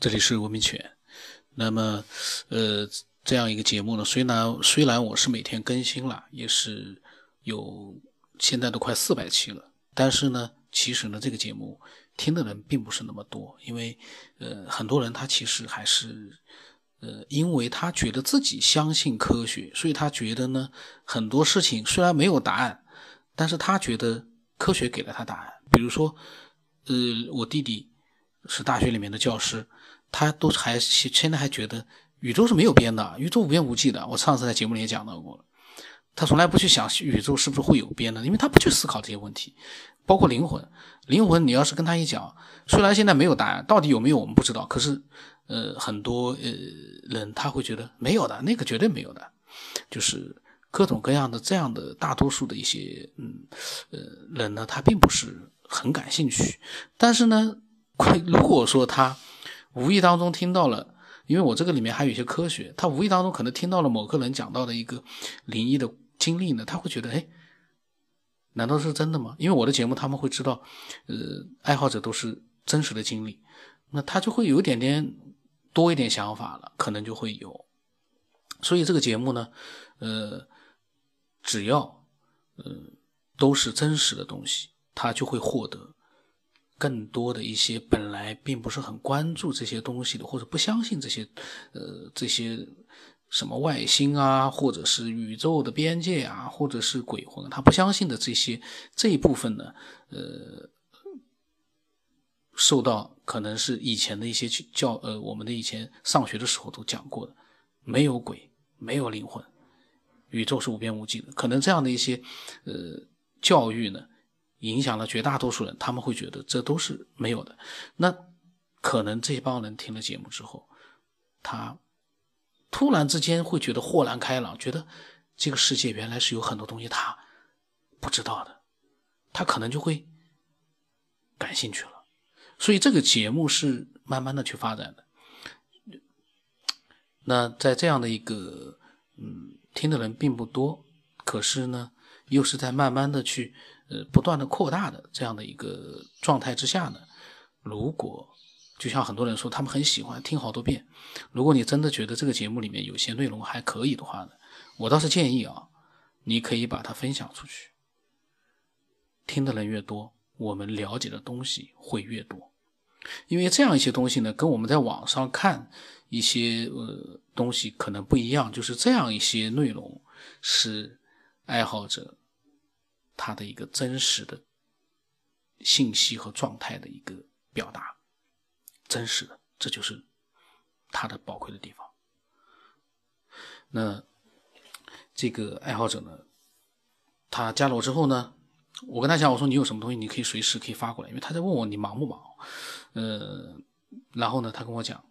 这里是文明犬。那么，呃，这样一个节目呢，虽然虽然我是每天更新了，也是有现在都快四百期了，但是呢，其实呢，这个节目听的人并不是那么多，因为呃，很多人他其实还是呃，因为他觉得自己相信科学，所以他觉得呢，很多事情虽然没有答案，但是他觉得科学给了他答案。比如说，呃，我弟弟是大学里面的教师。他都还现在还觉得宇宙是没有边的，宇宙无边无际的。我上次在节目里也讲到过了，他从来不去想宇宙是不是会有边的，因为他不去思考这些问题。包括灵魂，灵魂你要是跟他一讲，虽然现在没有答案，到底有没有我们不知道，可是呃很多呃人他会觉得没有的，那个绝对没有的，就是各种各样的这样的大多数的一些嗯呃人呢，他并不是很感兴趣。但是呢，如果说他。无意当中听到了，因为我这个里面还有一些科学，他无意当中可能听到了某个人讲到的一个灵异的经历呢，他会觉得，哎，难道是真的吗？因为我的节目他们会知道，呃，爱好者都是真实的经历，那他就会有一点点多一点想法了，可能就会有。所以这个节目呢，呃，只要呃都是真实的东西，他就会获得。更多的一些本来并不是很关注这些东西的，或者不相信这些，呃，这些什么外星啊，或者是宇宙的边界啊，或者是鬼魂，他不相信的这些这一部分呢，呃，受到可能是以前的一些教，呃，我们的以前上学的时候都讲过的，没有鬼，没有灵魂，宇宙是无边无际的，可能这样的一些，呃，教育呢。影响了绝大多数人，他们会觉得这都是没有的。那可能这帮人听了节目之后，他突然之间会觉得豁然开朗，觉得这个世界原来是有很多东西他不知道的，他可能就会感兴趣了。所以这个节目是慢慢的去发展的。那在这样的一个嗯听的人并不多，可是呢，又是在慢慢的去。呃，不断的扩大的这样的一个状态之下呢，如果就像很多人说，他们很喜欢听好多遍。如果你真的觉得这个节目里面有些内容还可以的话呢，我倒是建议啊，你可以把它分享出去。听的人越多，我们了解的东西会越多。因为这样一些东西呢，跟我们在网上看一些呃东西可能不一样，就是这样一些内容是爱好者。他的一个真实的信息和状态的一个表达，真实的，这就是他的宝贵的地方。那这个爱好者呢，他加了我之后呢，我跟他讲，我说你有什么东西，你可以随时可以发过来，因为他在问我你忙不忙。呃，然后呢，他跟我讲，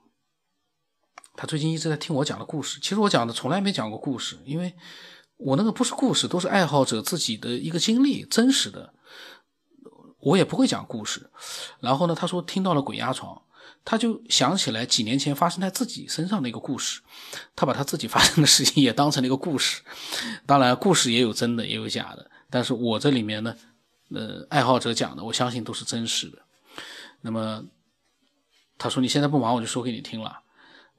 他最近一直在听我讲的故事。其实我讲的从来没讲过故事，因为。我那个不是故事，都是爱好者自己的一个经历，真实的。我也不会讲故事。然后呢，他说听到了鬼压床，他就想起来几年前发生在自己身上的一个故事，他把他自己发生的事情也当成了一个故事。当然，故事也有真的，也有假的。但是我这里面呢，呃，爱好者讲的，我相信都是真实的。那么，他说你现在不忙，我就说给你听了。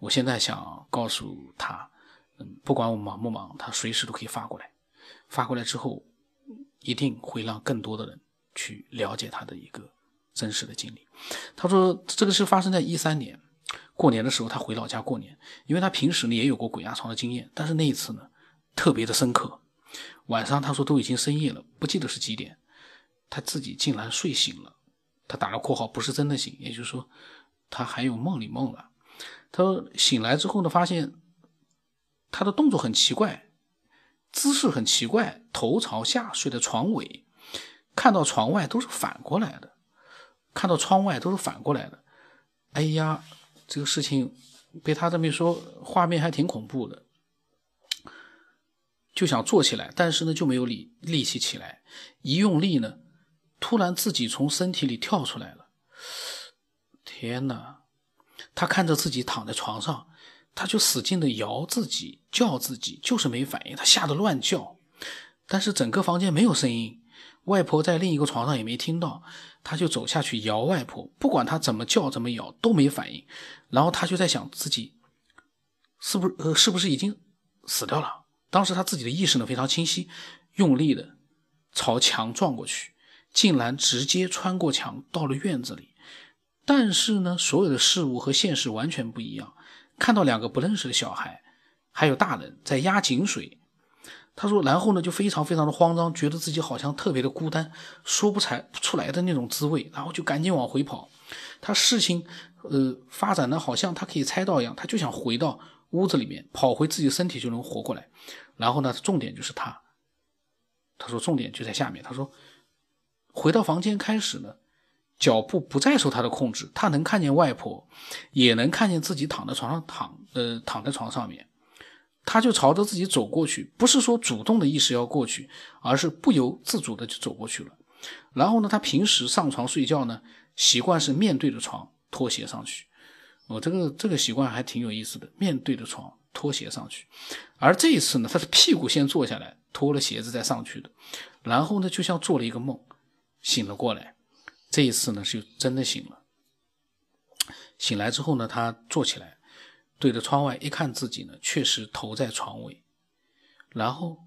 我现在想告诉他。不管我忙不忙，他随时都可以发过来。发过来之后，一定会让更多的人去了解他的一个真实的经历。他说，这个是发生在一三年过年的时候，他回老家过年，因为他平时呢也有过鬼压床的经验，但是那一次呢特别的深刻。晚上他说都已经深夜了，不记得是几点，他自己竟然睡醒了。他打了括号，不是真的醒，也就是说他还有梦里梦了。他说醒来之后呢，发现。他的动作很奇怪，姿势很奇怪，头朝下睡在床尾，看到床外都是反过来的，看到窗外都是反过来的。哎呀，这个事情被他这么一说，画面还挺恐怖的，就想坐起来，但是呢就没有力力气起来，一用力呢，突然自己从身体里跳出来了。天哪！他看着自己躺在床上。他就使劲的摇自己，叫自己，就是没反应。他吓得乱叫，但是整个房间没有声音。外婆在另一个床上也没听到，他就走下去摇外婆，不管他怎么叫怎么摇都没反应，然后他就在想自己是不是呃是不是已经死掉了？当时他自己的意识呢非常清晰，用力的朝墙撞过去，竟然直接穿过墙到了院子里。但是呢，所有的事物和现实完全不一样。看到两个不认识的小孩，还有大人在压井水。他说，然后呢，就非常非常的慌张，觉得自己好像特别的孤单，说不才不出来的那种滋味，然后就赶紧往回跑。他事情，呃，发展的好像他可以猜到一样，他就想回到屋子里面，跑回自己身体就能活过来。然后呢，重点就是他，他说重点就在下面。他说，回到房间开始呢，脚步不再受他的控制，他能看见外婆，也能看见自己躺在床上躺，呃，躺在床上面。他就朝着自己走过去，不是说主动的意识要过去，而是不由自主的就走过去了。然后呢，他平时上床睡觉呢，习惯是面对着床脱鞋上去。我这个这个习惯还挺有意思的，面对着床脱鞋上去。而这一次呢，他是屁股先坐下来，脱了鞋子再上去的。然后呢，就像做了一个梦，醒了过来。这一次呢，是真的醒了。醒来之后呢，他坐起来。对着窗外一看，自己呢确实头在床尾，然后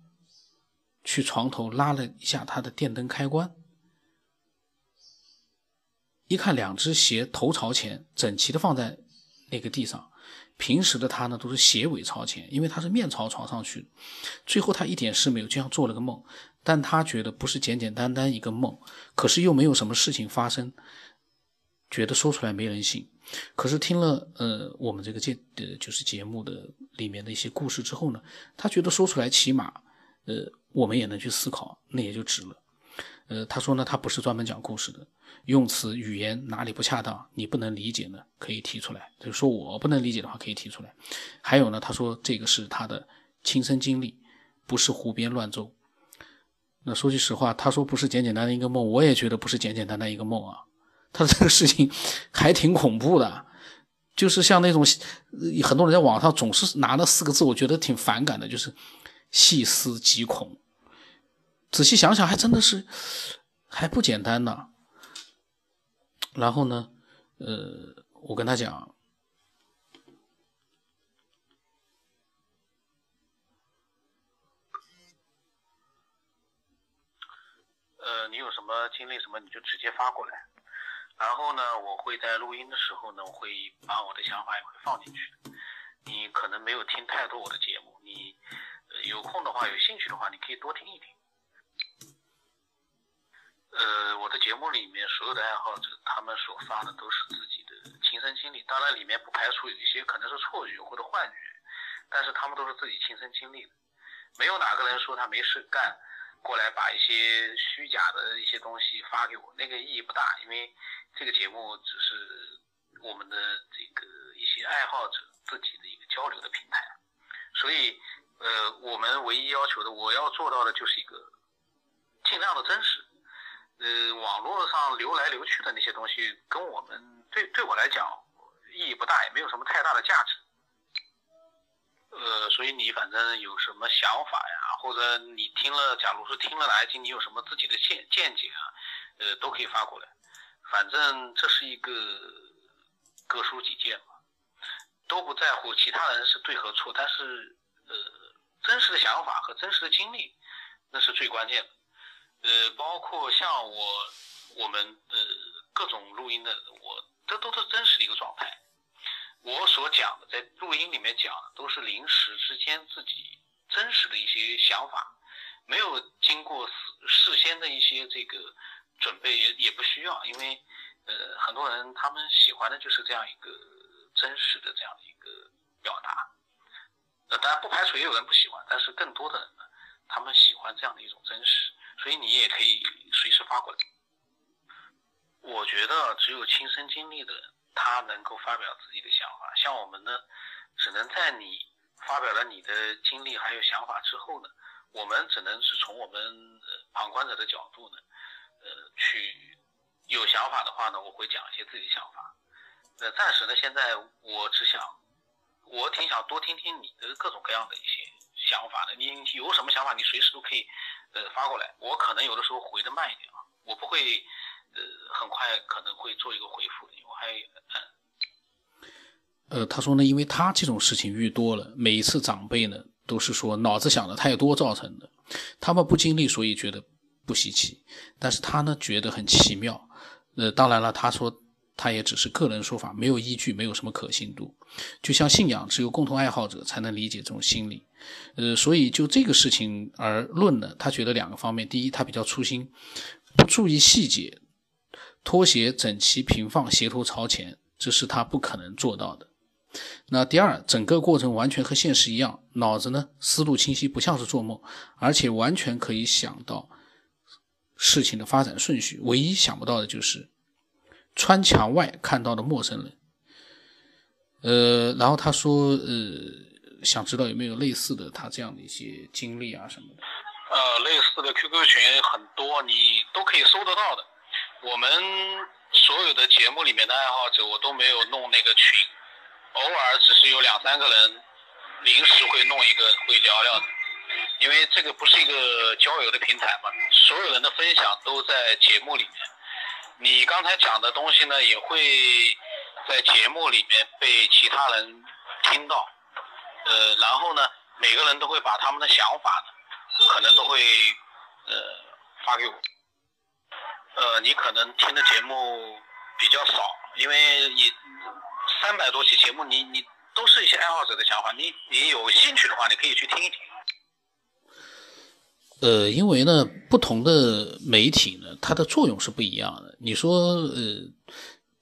去床头拉了一下他的电灯开关，一看两只鞋头朝前，整齐的放在那个地上。平时的他呢都是鞋尾朝前，因为他是面朝床上去。最后他一点事没有，就像做了个梦，但他觉得不是简简单单一个梦，可是又没有什么事情发生，觉得说出来没人信。可是听了呃我们这个节呃就是节目的里面的一些故事之后呢，他觉得说出来起码呃我们也能去思考，那也就值了。呃他说呢他不是专门讲故事的，用词语言哪里不恰当，你不能理解呢可以提出来，就是说我不能理解的话可以提出来。还有呢他说这个是他的亲身经历，不是胡编乱奏。那说句实话，他说不是简简单单一个梦，我也觉得不是简简单单一个梦啊。他这个事情还挺恐怖的，就是像那种很多人在网上总是拿那四个字，我觉得挺反感的，就是细思极恐。仔细想想，还真的是还不简单呢。然后呢，呃，我跟他讲，你有什么经历什么，你就直接发过来。然后呢，我会在录音的时候呢，我会把我的想法也会放进去。你可能没有听太多我的节目，你有空的话，有兴趣的话，你可以多听一听。呃，我的节目里面所有的爱好者，他们所发的都是自己的亲身经历，当然里面不排除有一些可能是错觉或者幻觉，但是他们都是自己亲身经历的，没有哪个人说他没事干。过来把一些虚假的一些东西发给我，那个意义不大，因为这个节目只是我们的这个一些爱好者自己的一个交流的平台，所以呃，我们唯一要求的，我要做到的就是一个尽量的真实。呃，网络上流来流去的那些东西，跟我们对对我来讲意义不大，也没有什么太大的价值。呃，所以你反正有什么想法呀？或者你听了，假如说听了哪一集，你有什么自己的见见解啊？呃，都可以发过来。反正这是一个各抒己见嘛，都不在乎其他人是对和错，但是呃，真实的想法和真实的经历，那是最关键的。呃，包括像我我们呃各种录音的，我这都是真实的一个状态。我所讲的，在录音里面讲的，都是临时之间自己。真实的一些想法，没有经过事事先的一些这个准备，也也不需要，因为呃很多人他们喜欢的就是这样一个真实的这样的一个表达，呃当然不排除也有人不喜欢，但是更多的人呢，他们喜欢这样的一种真实，所以你也可以随时发过来。我觉得只有亲身经历的人，他能够发表自己的想法，像我们呢，只能在你。发表了你的经历还有想法之后呢，我们只能是从我们旁观者的角度呢，呃，去有想法的话呢，我会讲一些自己的想法。那，暂时呢，现在我只想，我挺想多听听你的各种各样的一些想法的。你有什么想法，你随时都可以呃发过来。我可能有的时候回的慢一点啊，我不会呃很快可能会做一个回复的，我还嗯。呃，他说呢，因为他这种事情遇多了，每一次长辈呢都是说脑子想的太多造成的，他们不经历，所以觉得不稀奇。但是他呢觉得很奇妙。呃，当然了，他说。他也只是个人说法，没有依据，没有什么可信度。就像信仰，只有共同爱好者才能理解这种心理。呃，所以就这个事情而论呢，他觉得两个方面：第一，他比较粗心，不注意细节，拖鞋整齐平放，鞋头朝前，这是他不可能做到的。那第二，整个过程完全和现实一样，脑子呢思路清晰，不像是做梦，而且完全可以想到事情的发展顺序。唯一想不到的就是。穿墙外看到的陌生人，呃，然后他说，呃，想知道有没有类似的他这样的一些经历啊什么的。呃，类似的 QQ 群很多，你都可以搜得到的。我们所有的节目里面的爱好者，我都没有弄那个群，偶尔只是有两三个人临时会弄一个会聊聊的，因为这个不是一个交友的平台嘛，所有人的分享都在节目里面。你刚才讲的东西呢，也会在节目里面被其他人听到，呃，然后呢，每个人都会把他们的想法，可能都会呃发给我，呃，你可能听的节目比较少，因为你三百多期节目，你你都是一些爱好者的想法，你你有兴趣的话，你可以去听一听。呃，因为呢，不同的媒体呢，它的作用是不一样的。你说，呃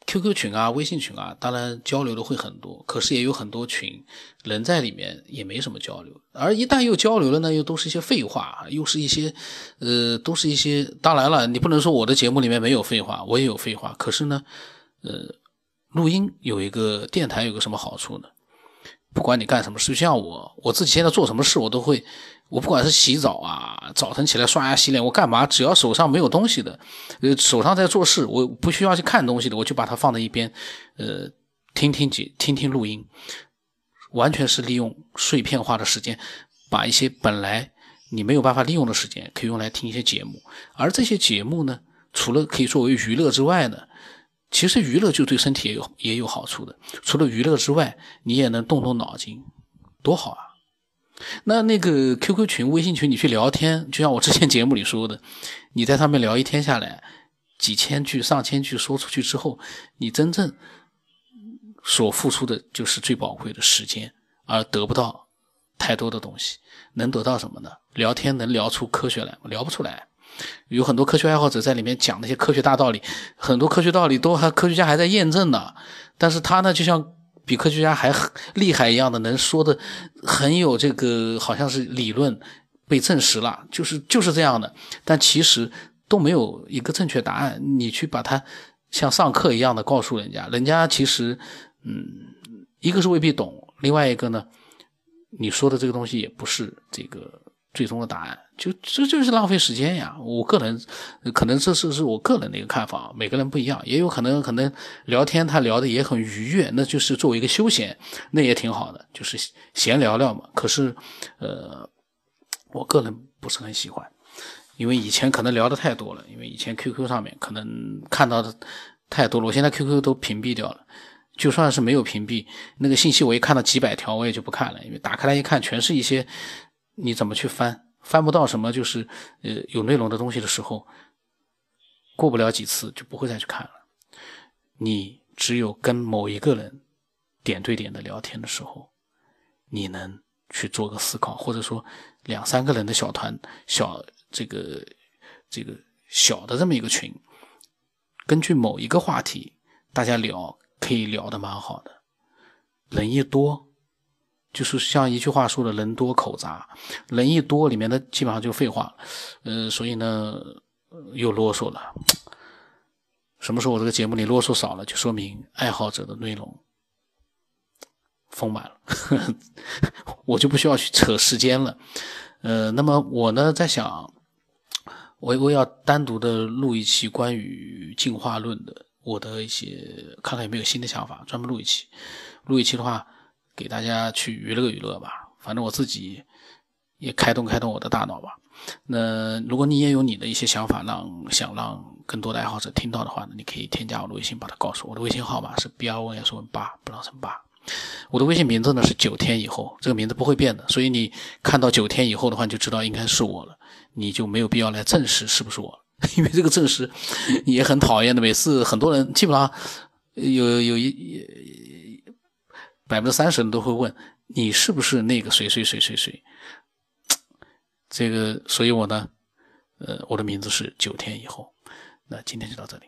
，QQ 群啊、微信群啊，当然交流的会很多，可是也有很多群人在里面也没什么交流。而一旦又交流了呢，又都是一些废话，又是一些，呃，都是一些。当然了，你不能说我的节目里面没有废话，我也有废话。可是呢，呃，录音有一个电台有个什么好处呢？不管你干什么事，就像我，我自己现在做什么事，我都会。我不管是洗澡啊，早晨起来刷牙洗脸，我干嘛？只要手上没有东西的，呃，手上在做事，我不需要去看东西的，我就把它放在一边，呃，听听节，听听录音，完全是利用碎片化的时间，把一些本来你没有办法利用的时间，可以用来听一些节目。而这些节目呢，除了可以作为娱乐之外呢，其实娱乐就对身体也有也有好处的。除了娱乐之外，你也能动动脑筋，多好啊！那那个 QQ 群、微信群，你去聊天，就像我之前节目里说的，你在上面聊一天下来，几千句、上千句说出去之后，你真正所付出的就是最宝贵的时间，而得不到太多的东西。能得到什么呢？聊天能聊出科学来吗？聊不出来。有很多科学爱好者在里面讲那些科学大道理，很多科学道理都还科学家还在验证呢。但是他呢，就像。比科学家还厉害一样的，能说的很有这个，好像是理论被证实了，就是就是这样的。但其实都没有一个正确答案。你去把它像上课一样的告诉人家，人家其实嗯，一个是未必懂，另外一个呢，你说的这个东西也不是这个。最终的答案就这就是浪费时间呀！我个人可能这是是我个人的一个看法，每个人不一样，也有可能可能聊天他聊的也很愉悦，那就是作为一个休闲，那也挺好的，就是闲聊聊嘛。可是，呃，我个人不是很喜欢，因为以前可能聊的太多了，因为以前 QQ 上面可能看到的太多了，我现在 QQ 都屏蔽掉了，就算是没有屏蔽，那个信息我一看到几百条，我也就不看了，因为打开来一看，全是一些。你怎么去翻？翻不到什么就是呃有内容的东西的时候，过不了几次就不会再去看了。你只有跟某一个人点对点的聊天的时候，你能去做个思考，或者说两三个人的小团小这个这个小的这么一个群，根据某一个话题大家聊，可以聊的蛮好的。人一多。就是像一句话说的“人多口杂”，人一多，里面的基本上就废话，呃，所以呢，又啰嗦了。什么时候我这个节目里啰嗦少了，就说明爱好者的内容丰满了，我就不需要去扯时间了。呃，那么我呢，在想，我我要单独的录一期关于进化论的，我的一些看看有没有新的想法，专门录一期。录一期的话。给大家去娱乐娱乐吧，反正我自己也开动开动我的大脑吧。那如果你也有你的一些想法，让想让更多的爱好者听到的话呢，你可以添加我的微信，把它告诉我。我的微信号码是 B R O S 问八，不让成八。我的微信名字呢是九天以后，这个名字不会变的，所以你看到九天以后的话，你就知道应该是我了，你就没有必要来证实是不是我，因为这个证实也很讨厌的。每次很多人基本上有有一百分之三十人都会问你是不是那个谁谁谁谁谁。这个，所以我呢，呃，我的名字是九天以后。那今天就到这里。